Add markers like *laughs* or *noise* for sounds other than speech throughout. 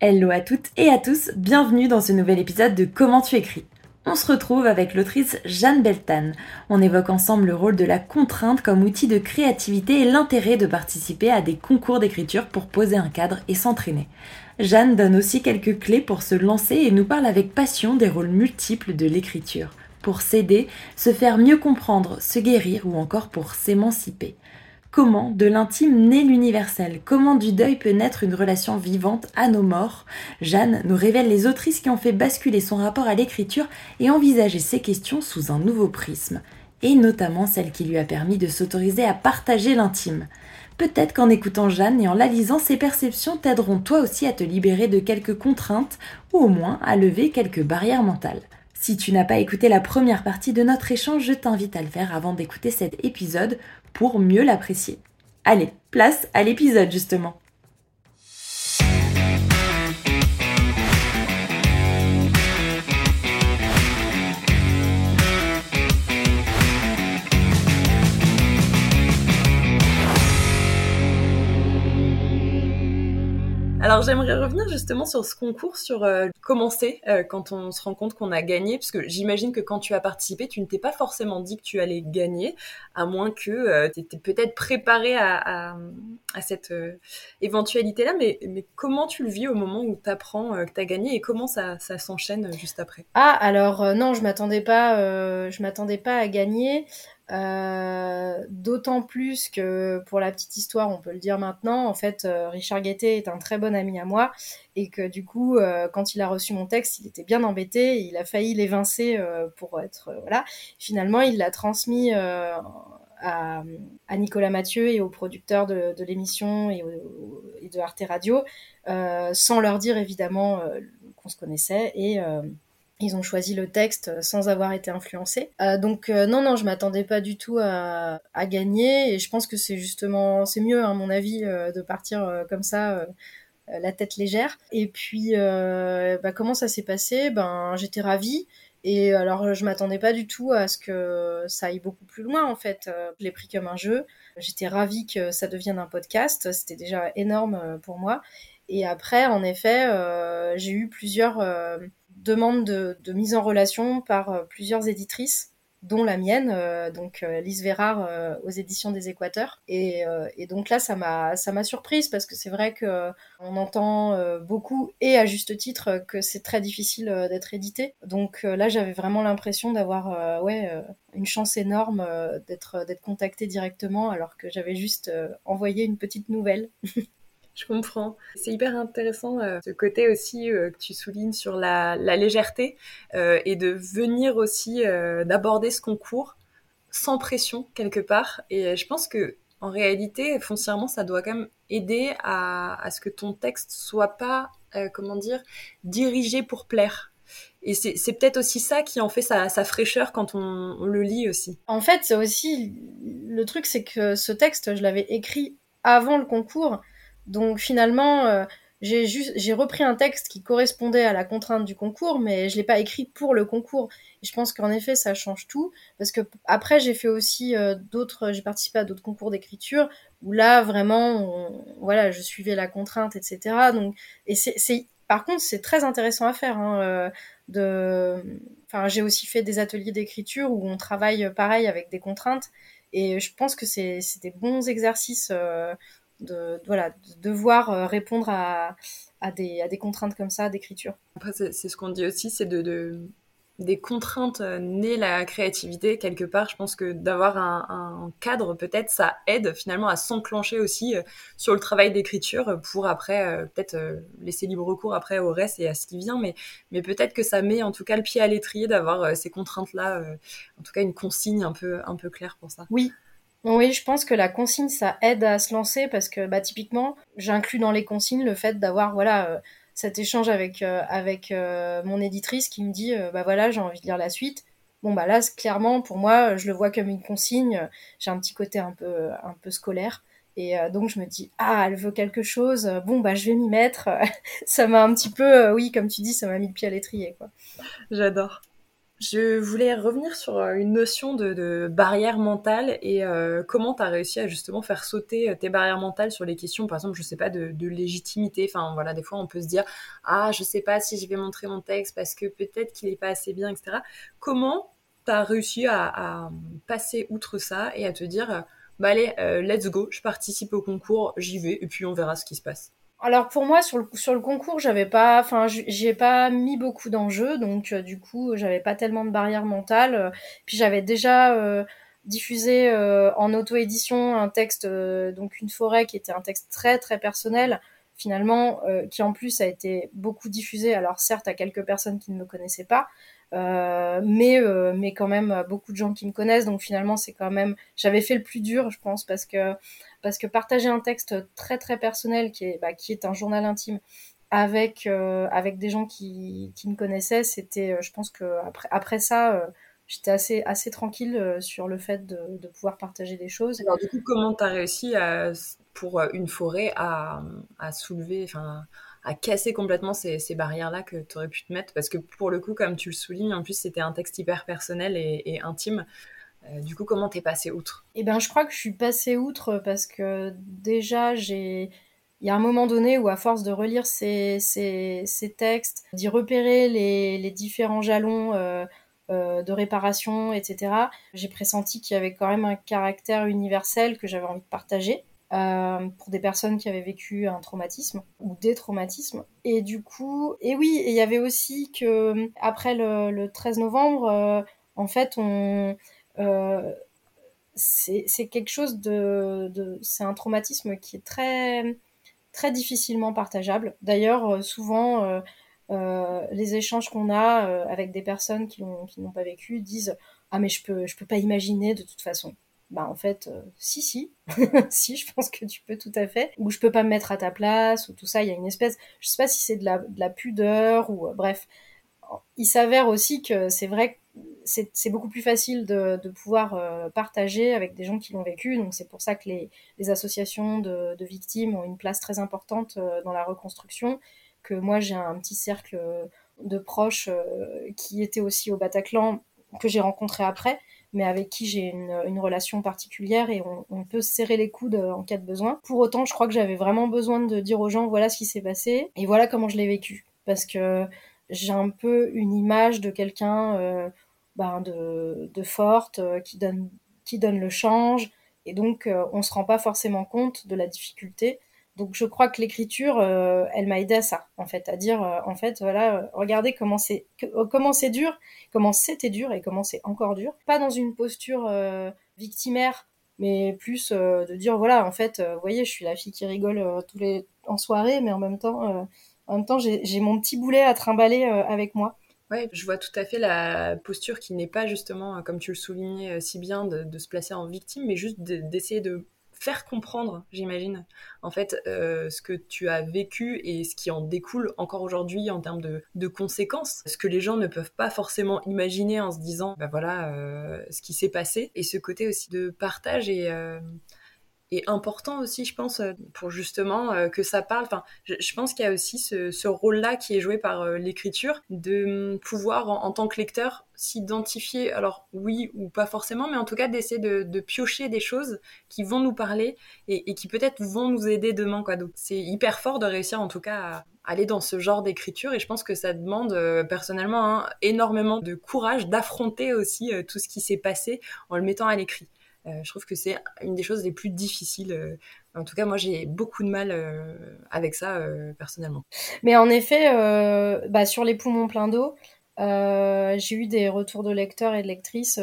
Hello à toutes et à tous, bienvenue dans ce nouvel épisode de Comment tu écris. On se retrouve avec l'autrice Jeanne Beltane. On évoque ensemble le rôle de la contrainte comme outil de créativité et l'intérêt de participer à des concours d'écriture pour poser un cadre et s'entraîner. Jeanne donne aussi quelques clés pour se lancer et nous parle avec passion des rôles multiples de l'écriture, pour s'aider, se faire mieux comprendre, se guérir ou encore pour s'émanciper. Comment de l'intime naît l'universel? Comment du deuil peut naître une relation vivante à nos morts? Jeanne nous révèle les autrices qui ont fait basculer son rapport à l'écriture et envisager ces questions sous un nouveau prisme, et notamment celle qui lui a permis de s'autoriser à partager l'intime. Peut-être qu'en écoutant Jeanne et en la lisant, ces perceptions t'aideront toi aussi à te libérer de quelques contraintes ou au moins à lever quelques barrières mentales. Si tu n'as pas écouté la première partie de notre échange, je t'invite à le faire avant d'écouter cet épisode pour mieux l'apprécier. Allez, place à l'épisode justement. Alors j'aimerais revenir justement sur ce concours, sur euh, commencer euh, quand on se rend compte qu'on a gagné, parce que j'imagine que quand tu as participé, tu ne t'es pas forcément dit que tu allais gagner, à moins que euh, tu étais peut-être préparé à, cette éventualité-là, mais, mais comment tu le vis au moment où tu apprends que tu as gagné et comment ça, ça s'enchaîne juste après? Ah alors non, je m'attendais pas, je m'attendais pas à gagner. Euh, d'autant plus que pour la petite histoire, on peut le dire maintenant, en fait, euh, Richard Guettet est un très bon ami à moi et que du coup, euh, quand il a reçu mon texte, il était bien embêté, il a failli l'évincer pour être voilà. Finalement, il l'a transmis à, à, Nicolas Mathieu et aux producteurs de, de l'émission et, et, de Arte Radio, sans leur dire évidemment qu'on se connaissait et ils ont choisi le texte sans avoir été influencés. Euh, donc euh, non, non, je m'attendais pas du tout à, à, gagner et je pense que c'est justement, c'est mieux à mon avis euh, de partir euh, comme ça, euh, la tête légère. Et puis, bah, comment ça s'est passé? Ben, j'étais ravie. Et alors, je m'attendais pas du tout à ce que ça aille beaucoup plus loin, en fait. Je l'ai pris comme un jeu. J'étais ravie que ça devienne un podcast. C'était déjà énorme pour moi. Et après, en effet, j'ai eu plusieurs demande de, mise en relation par euh, plusieurs éditrices dont la mienne, euh, donc euh, Lise Vérard aux éditions des Équateurs. Et, donc là, ça m'a ça m'a surprise parce que c'est vrai que on entend beaucoup et à juste titre que c'est très difficile d'être édité. Donc là, j'avais vraiment l'impression d'avoir ouais une chance énorme d'être d'être contactée directement alors que j'avais juste envoyé une petite nouvelle. *laughs* Je comprends. C'est hyper intéressant euh, ce côté aussi euh, que tu soulignes sur la, légèreté euh, et de venir aussi d'aborder ce concours sans pression quelque part. Et je pense que en réalité, foncièrement, ça doit quand même aider à, ce que ton texte soit pas, comment dire, dirigé pour plaire. Et c'est peut-être aussi ça qui en fait sa, fraîcheur quand on, on, le lit aussi. En fait, c'est aussi le truc, c'est que ce texte, je l'avais écrit avant le concours. Donc finalement, euh, j'ai juste j'ai repris un texte qui correspondait à la contrainte du concours, mais je l'ai pas écrit pour le concours. Et je pense qu'en effet, ça change tout parce que après j'ai fait aussi euh, d'autres, j'ai participé à d'autres concours d'écriture où là vraiment, voilà, je suivais la contrainte, etc. Donc et c'est par contre c'est très intéressant à faire. Hein, euh, de, enfin j'ai aussi fait des ateliers d'écriture où on travaille pareil avec des contraintes. Et je pense que c'est des bons exercices de, voilà, de devoir euh, répondre à, à, des, à des contraintes comme ça d'écriture. Après, c'est ce qu'on dit aussi, c'est de, de, des contraintes euh, nées la créativité quelque part. Je pense que d'avoir un, un, cadre, peut-être, ça aide finalement à s'enclencher aussi euh, sur le travail d'écriture pour après peut-être laisser libre recours après au reste et à ce qui vient. Mais, mais peut-être que ça met en tout cas le pied à l'étrier d'avoir ces contraintes-là, en tout cas une consigne un peu, un peu claire pour ça. Oui, oui, je pense que la consigne, ça aide à se lancer parce que, bah, typiquement, j'inclus dans les consignes le fait d'avoir, voilà, euh, cet échange avec, euh, avec euh, mon éditrice qui me dit, bah voilà, j'ai envie de lire la suite. Bon, bah là, clairement, pour moi, je le vois comme une consigne. J'ai un petit côté un peu, un peu scolaire. Et donc, je me dis, ah, elle veut quelque chose. Bon, bah, je vais m'y mettre. *laughs* ça m'a un petit peu, oui, comme tu dis, ça m'a mis le pied à l'étrier, quoi. J'adore. Je voulais revenir sur euh, une notion de, barrière mentale et euh, comment tu as réussi à justement faire sauter euh, tes barrières mentales sur les questions, par exemple, je sais pas, de, légitimité. Enfin, voilà, des fois, on peut se dire, ah, je sais pas si je vais montrer mon texte parce que peut-être qu'il n'est pas assez bien, etc. Comment tu as réussi à, passer outre ça et à te dire, bah allez, let's go, je participe au concours, j'y vais et puis on verra ce qui se passe alors pour moi sur le sur le concours j'avais pas enfin j'ai pas mis beaucoup d'enjeux donc euh, du coup j'avais pas tellement de barrières mentales. Puis j'avais déjà euh, diffusé euh, en auto édition un texte donc une forêt qui était un texte très très personnel. Finalement qui en plus a été beaucoup diffusé alors certes à quelques personnes qui ne me connaissaient pas mais mais quand même beaucoup de gens qui me connaissent donc finalement c'est quand même j'avais fait le plus dur je pense parce que parce que partager un texte très très personnel qui est, bah, qui est un journal intime avec, euh, avec des gens qui, qui me connaissaient, c'était, euh, je pense que après, après ça, euh, j'étais assez, assez tranquille sur le fait de, de, pouvoir partager des choses. Alors du coup, comment tu as réussi pour une forêt à, à soulever, enfin à casser complètement ces, barrières-là que tu aurais pu te mettre Parce que pour le coup, comme tu le soulignes, en plus c'était un texte hyper personnel et, intime. Euh, du coup, comment t'es passé outre? Eh ben, je crois que je suis passée outre parce que déjà, j'ai. Il y a un moment donné où, à force de relire ces, textes, d'y repérer les, les, différents jalons euh, euh, de réparation, etc., j'ai pressenti qu'il y avait quand même un caractère universel que j'avais envie de partager. Euh, pour des personnes qui avaient vécu un traumatisme ou des traumatismes. Et du coup, et oui, il y avait aussi que après le, le 13 novembre, euh, en fait, on, euh, c'est quelque chose de, de c'est un traumatisme qui est très très difficilement partageable. D'ailleurs, euh, souvent, euh, euh, les échanges qu'on a euh, avec des personnes qui n'ont pas vécu disent ah mais je peux je peux pas imaginer de toute façon. Bah en fait, si si, *laughs* si je pense que tu peux tout à fait. Ou je peux pas me mettre à ta place ou tout ça. Il y a une espèce, je sais pas si c'est de la, de la pudeur ou bref. Il s'avère aussi que c'est vrai que c'est beaucoup plus facile de, pouvoir euh, partager avec des gens qui l'ont vécu. Donc c'est pour ça que les, associations de, victimes ont une place très importante euh, dans la reconstruction. Que moi j'ai un petit cercle de proches euh, qui étaient aussi au Bataclan que j'ai rencontré après, mais avec qui j'ai une, relation particulière et on, on, peut serrer les coudes en cas de besoin. Pour autant, je crois que j'avais vraiment besoin de dire aux gens voilà ce qui s'est passé et voilà comment je l'ai vécu, parce que j'ai un peu une image de quelqu'un ben, de, forte, euh, qui donne, qui donne le change. Et donc, euh, on se rend pas forcément compte de la difficulté. Donc, je crois que l'écriture, euh, elle m'a aidé à ça, en fait, à dire, en fait, voilà, regardez comment c'est, dur, comment c'était dur et comment c'est encore dur. Pas dans une posture victimaire, mais plus de dire, voilà, en fait, vous voyez, je suis la fille qui rigole tous les en soirée, mais en même temps, en même temps, j'ai mon petit boulet à trimballer avec moi. Ouais, je vois tout à fait la posture qui n'est pas justement, euh, comme tu le soulignais euh, si bien, de, se placer en victime, mais juste d'essayer de, faire comprendre, j'imagine, en fait, euh, ce que tu as vécu et ce qui en découle encore aujourd'hui en termes de, conséquences. Ce que les gens ne peuvent pas forcément imaginer en se disant, bah voilà, ce qui s'est passé. Et ce côté aussi de partage et et important aussi, je pense, euh, pour justement euh, que ça parle. Enfin, je, pense qu'il y a aussi ce, ce rôle-là qui est joué par euh, l'écriture, de hum, pouvoir, en, tant que lecteur, s'identifier, alors oui ou pas forcément, mais en tout cas d'essayer de, de, piocher des choses qui vont nous parler et, et qui peut-être vont nous aider demain. Quoi. Donc c'est hyper fort de réussir en tout cas à aller dans ce genre d'écriture et je pense que ça demande personnellement hein, énormément de courage d'affronter aussi tout ce qui s'est passé en le mettant à l'écrit. Euh, je trouve que c'est une des choses les plus difficiles. Euh, en tout cas, moi, j'ai beaucoup de mal euh, avec ça personnellement. Mais en effet, bah, sur les poumons pleins d'eau, j'ai eu des retours de lecteurs et de lectrices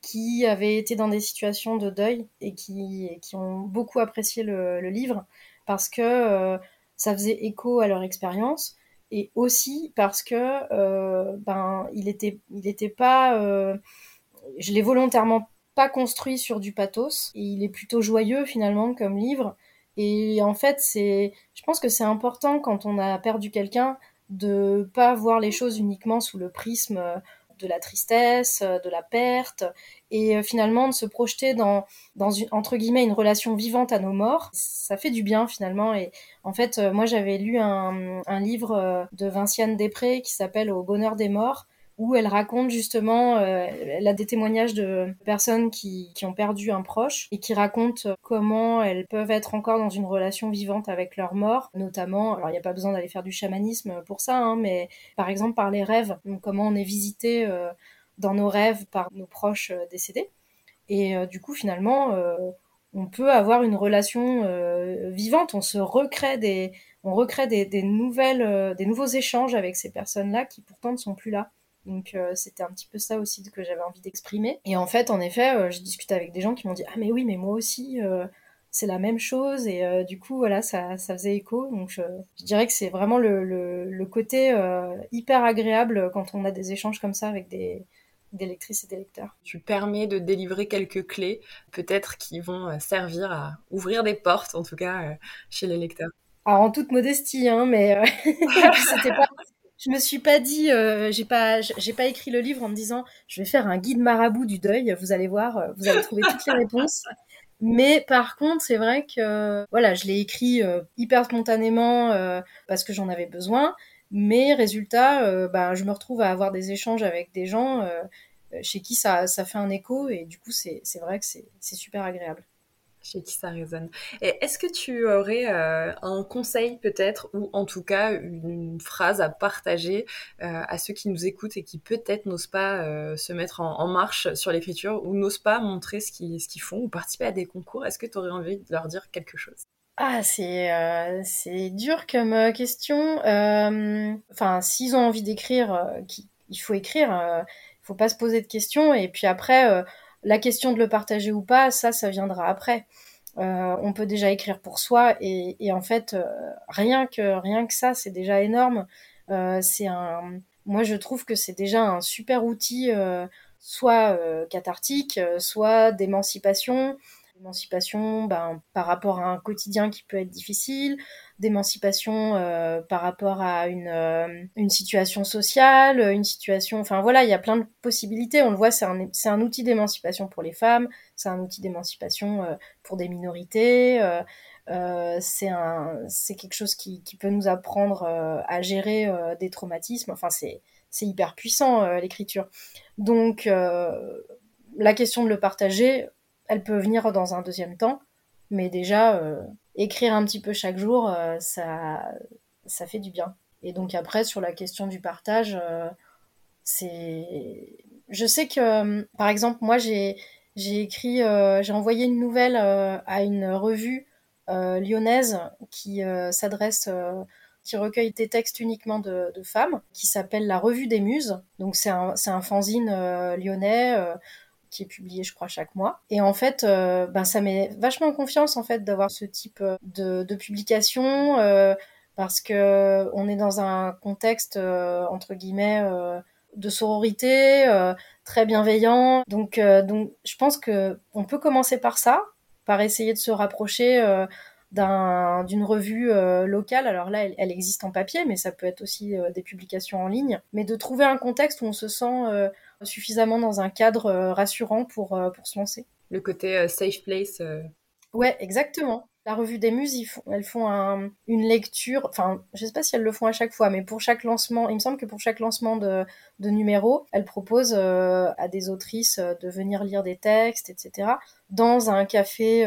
qui avaient été dans des situations de deuil et qui, qui ont beaucoup apprécié le, livre parce que ça faisait écho à leur expérience et aussi parce que ben il était il était pas je l'ai volontairement pas construit sur du pathos. Et il est plutôt joyeux finalement comme livre. Et en fait, c'est, je pense que c'est important quand on a perdu quelqu'un de pas voir les choses uniquement sous le prisme de la tristesse, de la perte, et euh, finalement de se projeter dans, dans une, entre guillemets une relation vivante à nos morts. Ça fait du bien finalement. Et en fait, euh, moi j'avais lu un, un livre euh, de Vinciane Després qui s'appelle Au bonheur des morts, où elle raconte justement, euh, elle a des témoignages de personnes qui, qui, ont perdu un proche et qui racontent comment elles peuvent être encore dans une relation vivante avec leur mort, notamment, alors il n'y a pas besoin d'aller faire du chamanisme pour ça, hein, mais par exemple par les rêves, comment on est visité euh, dans nos rêves par nos proches euh, décédés. Et du coup, finalement, on peut avoir une relation vivante, on se recrée des, on recrée des nouvelles, des nouveaux échanges avec ces personnes-là qui pourtant ne sont plus là. Donc euh, c'était un petit peu ça aussi que j'avais envie d'exprimer. Et en fait, en effet, euh, j'ai discuté avec des gens qui m'ont dit ah mais oui, mais moi aussi euh, c'est la même chose et du coup voilà ça, ça faisait écho. Donc je, dirais que c'est vraiment le, le, côté hyper agréable quand on a des échanges comme ça avec des des lectrices et des lecteurs. Tu permets de délivrer quelques clés, peut-être qui vont servir à ouvrir des portes, en tout cas chez les lecteurs. Alors en toute modestie, hein, mais *laughs* c'était pas, je me suis pas dit, euh, j'ai pas, j'ai pas écrit le livre en me disant, je vais faire un guide marabout du deuil. Vous allez voir, euh, vous allez trouver toutes les réponses. Mais par contre, c'est vrai que voilà, je l'ai écrit euh, hyper spontanément parce que j'en avais besoin. Mais résultat, bah, je me retrouve à avoir des échanges avec des gens chez qui ça, ça fait un écho et du coup, c'est vrai que c'est super agréable chez qui ça résonne. Et est-ce que tu aurais euh, un conseil peut-être, ou en tout cas une, phrase à partager euh, à ceux qui nous écoutent et qui peut-être n'osent pas euh, se mettre en, marche sur l'écriture ou n'osent pas montrer ce qu'ils qu'ils font ou participer à des concours? Est-ce que tu aurais envie de leur dire quelque chose? Ah, c'est c'est dur comme question. Enfin, s'ils ont envie d'écrire, il faut écrire. Il faut pas se poser de questions. Et puis après, la question de le partager ou pas, ça, ça viendra après. Euh, on peut déjà écrire pour soi et, en fait, euh, rien que rien que ça, c'est déjà énorme. Euh, c'est un, moi, je trouve que c'est déjà un super outil, soit cathartique, soit d'émancipation d'émancipation ben, par rapport à un quotidien qui peut être difficile, d'émancipation euh, par rapport à une, euh, situation sociale, une situation... Enfin voilà, il y a plein de possibilités. On le voit, c'est un, un outil d'émancipation pour les femmes, c'est un outil d'émancipation euh, pour des minorités. c'est quelque chose qui, qui peut nous apprendre à gérer des traumatismes. Enfin, c'est, hyper puissant l'écriture. Donc, la question de le partager, elle peut venir dans un deuxième temps, mais déjà, euh, écrire un petit peu chaque jour, euh, ça, ça fait du bien. Et donc après, sur la question du partage, euh, c'est... Je sais que, par exemple, moi, j'ai, j'ai écrit, j'ai envoyé une nouvelle à une revue lyonnaise qui s'adresse qui recueille des textes uniquement de, femmes, qui s'appelle La Revue des Muses. Donc c'est un, c'est un fanzine lyonnais qui est publié, je crois, chaque mois. Et en fait, euh, ben, ça met vachement en confiance, en fait, d'avoir ce type euh, de, publication, euh, parce que on est dans un contexte, entre guillemets, de sororité, très bienveillant. Donc, donc, je pense que on peut commencer par ça, par essayer de se rapprocher d'une revue locale. Alors là, elle, existe en papier, mais ça peut être aussi des publications en ligne. Mais de trouver un contexte où on se sent suffisamment dans un cadre euh, rassurant pour, euh, pour se lancer. Le côté euh, safe place. Ouais, exactement. La revue des muses, font, elles font une lecture, enfin, je sais pas si elles le font à chaque fois, mais pour chaque lancement, il me semble que pour chaque lancement de, de numéro, elles proposent à des autrices de venir lire des textes, etc., dans un café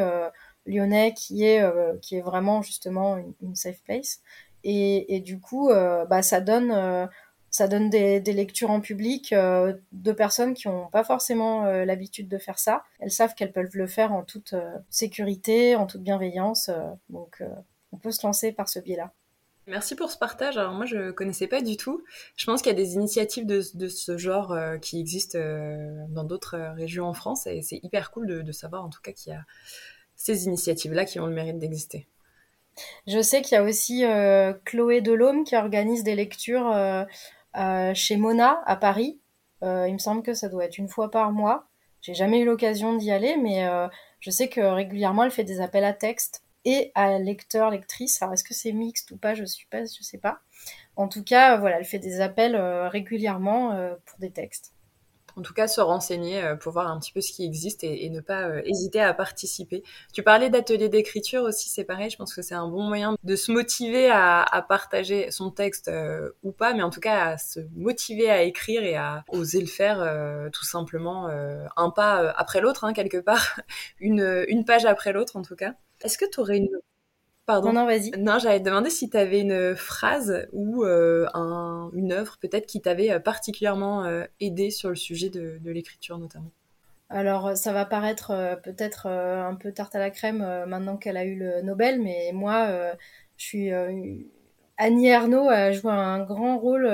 lyonnais qui est, qui est vraiment justement une, safe place. Et, et du coup, bah, ça donne ça donne des, lectures en public euh, de personnes qui n'ont pas forcément euh, l'habitude de faire ça. Elles savent qu'elles peuvent le faire en toute euh, sécurité, en toute bienveillance. donc on peut se lancer par ce biais-là. Merci pour ce partage. Alors moi, je ne connaissais pas du tout. Je pense qu'il y a des initiatives de, ce genre qui existent dans d'autres régions en France et c'est hyper cool de, de, savoir en tout cas qu'il y a ces initiatives-là qui ont le mérite d'exister. Je sais qu'il y a aussi Chloé Delhomme qui organise des lectures chez Mona à Paris. Euh, il me semble que ça doit être une fois par mois. J'ai jamais eu l'occasion d'y aller, mais euh, je sais que régulièrement elle fait des appels à texte et à lecteurs, lectrices. Alors est-ce que c'est mixte ou pas? Je suis pas, je sais pas. En tout cas, voilà, elle fait des appels régulièrement pour des textes. En tout cas se renseigner pour voir un petit peu ce qui existe et, ne pas hésiter à participer. Tu parlais d'ateliers d'écriture aussi, c'est pareil, je pense que c'est un bon moyen de se motiver à, à partager son texte ou pas, mais en tout cas à se motiver à écrire et à oser le faire tout simplement un pas après l'autre, hein, quelque part, *laughs* une, une page après l'autre en tout cas. Est-ce que tu aurais une Pardon. Non, non, vas-y. Non, j'allais te demander si tu avais une phrase ou euh, un, une œuvre peut-être qui t'avait euh, particulièrement euh, aidé sur le sujet de, de l'écriture notamment. Alors, ça va paraître peut-être un peu tarte à la crème maintenant qu'elle a eu le Nobel, mais moi, je suis. Annie Ernaux a joué un grand rôle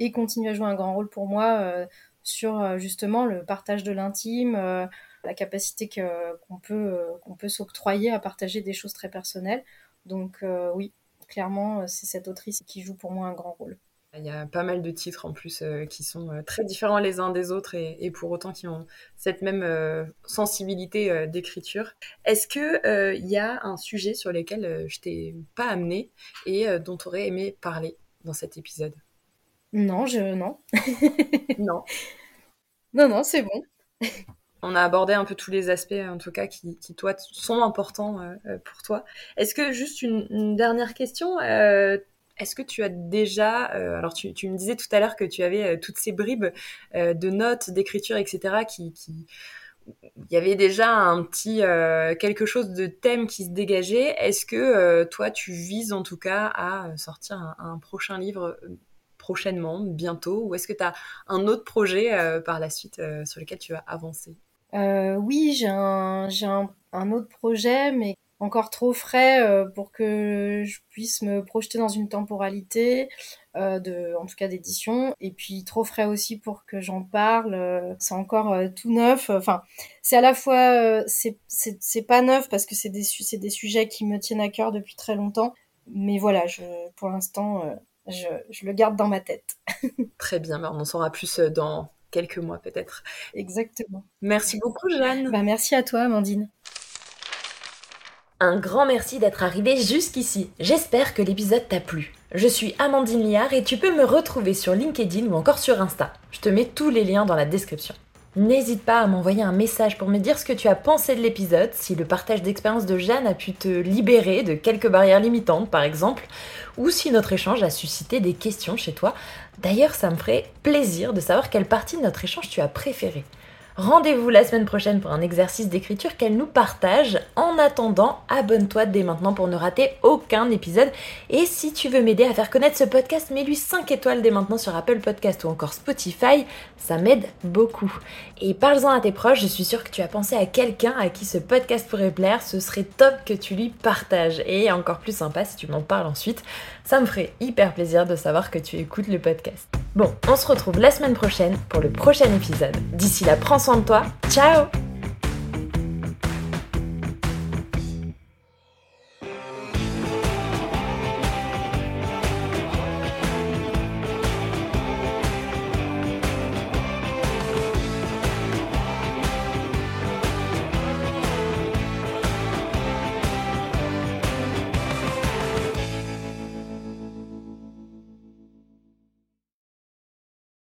et continue à jouer un grand rôle pour moi sur justement le partage de l'intime, la capacité qu'on peut, qu'on peut s'octroyer à partager des choses très personnelles. Donc euh, oui, clairement, euh, c'est cette autrice qui joue pour moi un grand rôle. Il y a pas mal de titres en plus euh, qui sont très différents les uns des autres et, pour autant qui ont cette même sensibilité d'écriture. Est-ce que il y a un sujet sur lequel je t'ai pas amené et dont tu aurais aimé parler dans cet épisode? Non, je non. *laughs* non. Non, non, c'est bon on a abordé un peu tous les aspects, en tout cas, qui, toi, sont importants euh, euh, pour toi. Est-ce que, juste une, dernière question, euh, est-ce que tu as déjà, alors tu, me disais tout à l'heure que tu avais toutes ces bribes de notes, d'écriture, etc., qui, il y avait déjà un petit quelque chose de thème qui se dégageait. Est-ce que toi, tu vises en tout cas à sortir un, prochain livre prochainement, bientôt, ou est-ce que tu as un autre projet par la suite sur lequel tu vas avancer euh, oui, j'ai un, autre projet, mais encore trop frais euh, pour que je puisse me projeter dans une temporalité, euh, de, en tout cas d'édition, et puis trop frais aussi pour que j'en parle. C'est encore tout neuf. Enfin, c'est à la fois, c'est, pas neuf parce que c'est des, sujets qui me tiennent à cœur depuis très longtemps, mais voilà, pour l'instant, je, je le garde dans ma tête. *laughs* Très bien, mais on en saura plus dans quelques mois peut-être. Exactement. Merci beaucoup Jeanne. Bah, merci à toi Amandine. Un grand merci d'être arrivé jusqu'ici. J'espère que l'épisode t'a plu. Je suis Amandine Liard et tu peux me retrouver sur LinkedIn ou encore sur Insta. Je te mets tous les liens dans la description. N'hésite pas à m'envoyer un message pour me dire ce que tu as pensé de l'épisode, si le partage d'expérience de Jeanne a pu te libérer de quelques barrières limitantes par exemple, ou si notre échange a suscité des questions chez toi. D'ailleurs, ça me ferait plaisir de savoir quelle partie de notre échange tu as préférée. Rendez-vous la semaine prochaine pour un exercice d'écriture qu'elle nous partage. En attendant, abonne-toi dès maintenant pour ne rater aucun épisode. Et si tu veux m'aider à faire connaître ce podcast, mets-lui 5 étoiles dès maintenant sur Apple Podcast ou encore Spotify. Ça m'aide beaucoup. Et parle-en à tes proches, je suis sûre que tu as pensé à quelqu'un à qui ce podcast pourrait plaire. Ce serait top que tu lui partages. Et encore plus sympa si tu m'en parles ensuite. Ça me ferait hyper plaisir de savoir que tu écoutes le podcast. Bon, on se retrouve la semaine prochaine pour le prochain épisode. D'ici là, prends soin de toi. Ciao